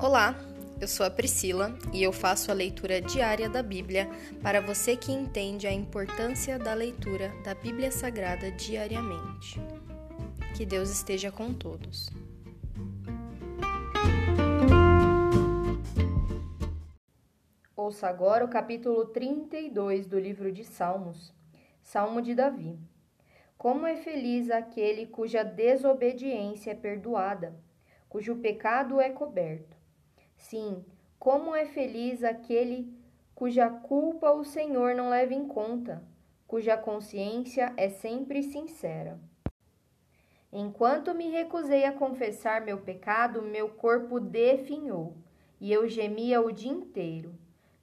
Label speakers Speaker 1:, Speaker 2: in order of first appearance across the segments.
Speaker 1: Olá, eu sou a Priscila e eu faço a leitura diária da Bíblia para você que entende a importância da leitura da Bíblia Sagrada diariamente. Que Deus esteja com todos. Ouça agora o capítulo 32 do livro de Salmos, Salmo de Davi. Como é feliz aquele cuja desobediência é perdoada, cujo pecado é coberto. Sim, como é feliz aquele cuja culpa o Senhor não leva em conta, cuja consciência é sempre sincera. Enquanto me recusei a confessar meu pecado, meu corpo definhou, e eu gemia o dia inteiro.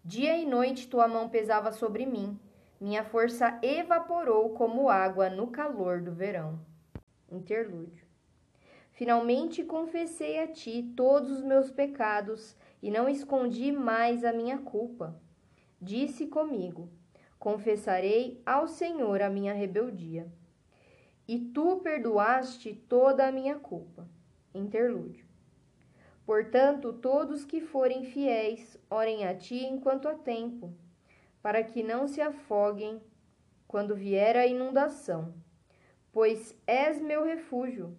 Speaker 1: Dia e noite tua mão pesava sobre mim, minha força evaporou como água no calor do verão. Interlúdio. Finalmente confessei a ti todos os meus pecados e não escondi mais a minha culpa. Disse comigo: Confessarei ao Senhor a minha rebeldia. E tu perdoaste toda a minha culpa. Interlúdio. Portanto, todos que forem fiéis, orem a ti enquanto há tempo, para que não se afoguem quando vier a inundação, pois és meu refúgio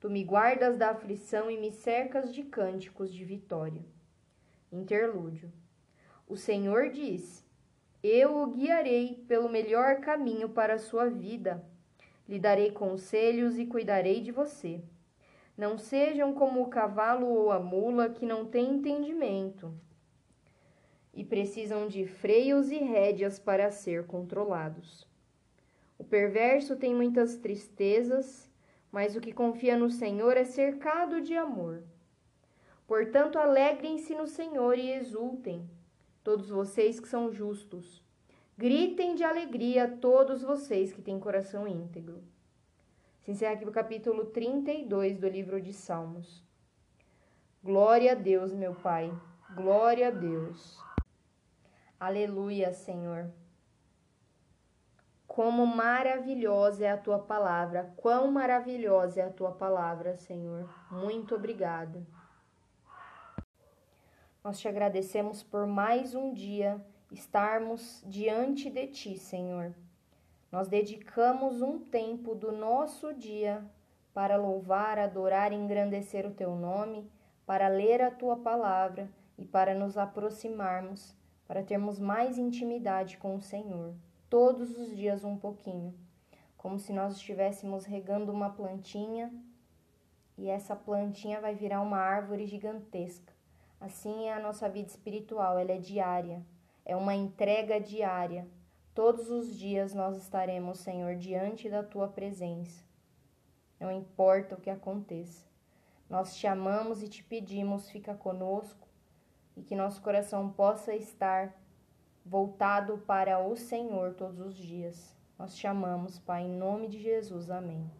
Speaker 1: Tu me guardas da aflição e me cercas de cânticos de vitória. Interlúdio. O Senhor diz: Eu o guiarei pelo melhor caminho para a sua vida. Lhe darei conselhos e cuidarei de você. Não sejam como o cavalo ou a mula que não têm entendimento e precisam de freios e rédeas para ser controlados. O perverso tem muitas tristezas mas o que confia no Senhor é cercado de amor. Portanto, alegrem-se no Senhor e exultem, todos vocês que são justos. Gritem de alegria todos vocês que têm coração íntegro. Se encerra aqui o capítulo 32 do livro de Salmos. Glória a Deus, meu Pai. Glória a Deus. Aleluia, Senhor. Como maravilhosa é a tua palavra, quão maravilhosa é a tua palavra, Senhor. Muito obrigada. Nós te agradecemos por mais um dia estarmos diante de ti, Senhor. Nós dedicamos um tempo do nosso dia para louvar, adorar e engrandecer o teu nome, para ler a tua palavra e para nos aproximarmos, para termos mais intimidade com o Senhor todos os dias um pouquinho, como se nós estivéssemos regando uma plantinha e essa plantinha vai virar uma árvore gigantesca. Assim é a nossa vida espiritual, ela é diária, é uma entrega diária. Todos os dias nós estaremos, Senhor, diante da tua presença. Não importa o que aconteça. Nós te amamos e te pedimos, fica conosco e que nosso coração possa estar voltado para o Senhor todos os dias. Nós te amamos, Pai, em nome de Jesus. Amém.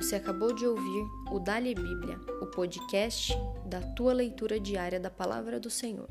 Speaker 1: Você acabou de ouvir o Dali Bíblia, o podcast da tua leitura diária da palavra do Senhor.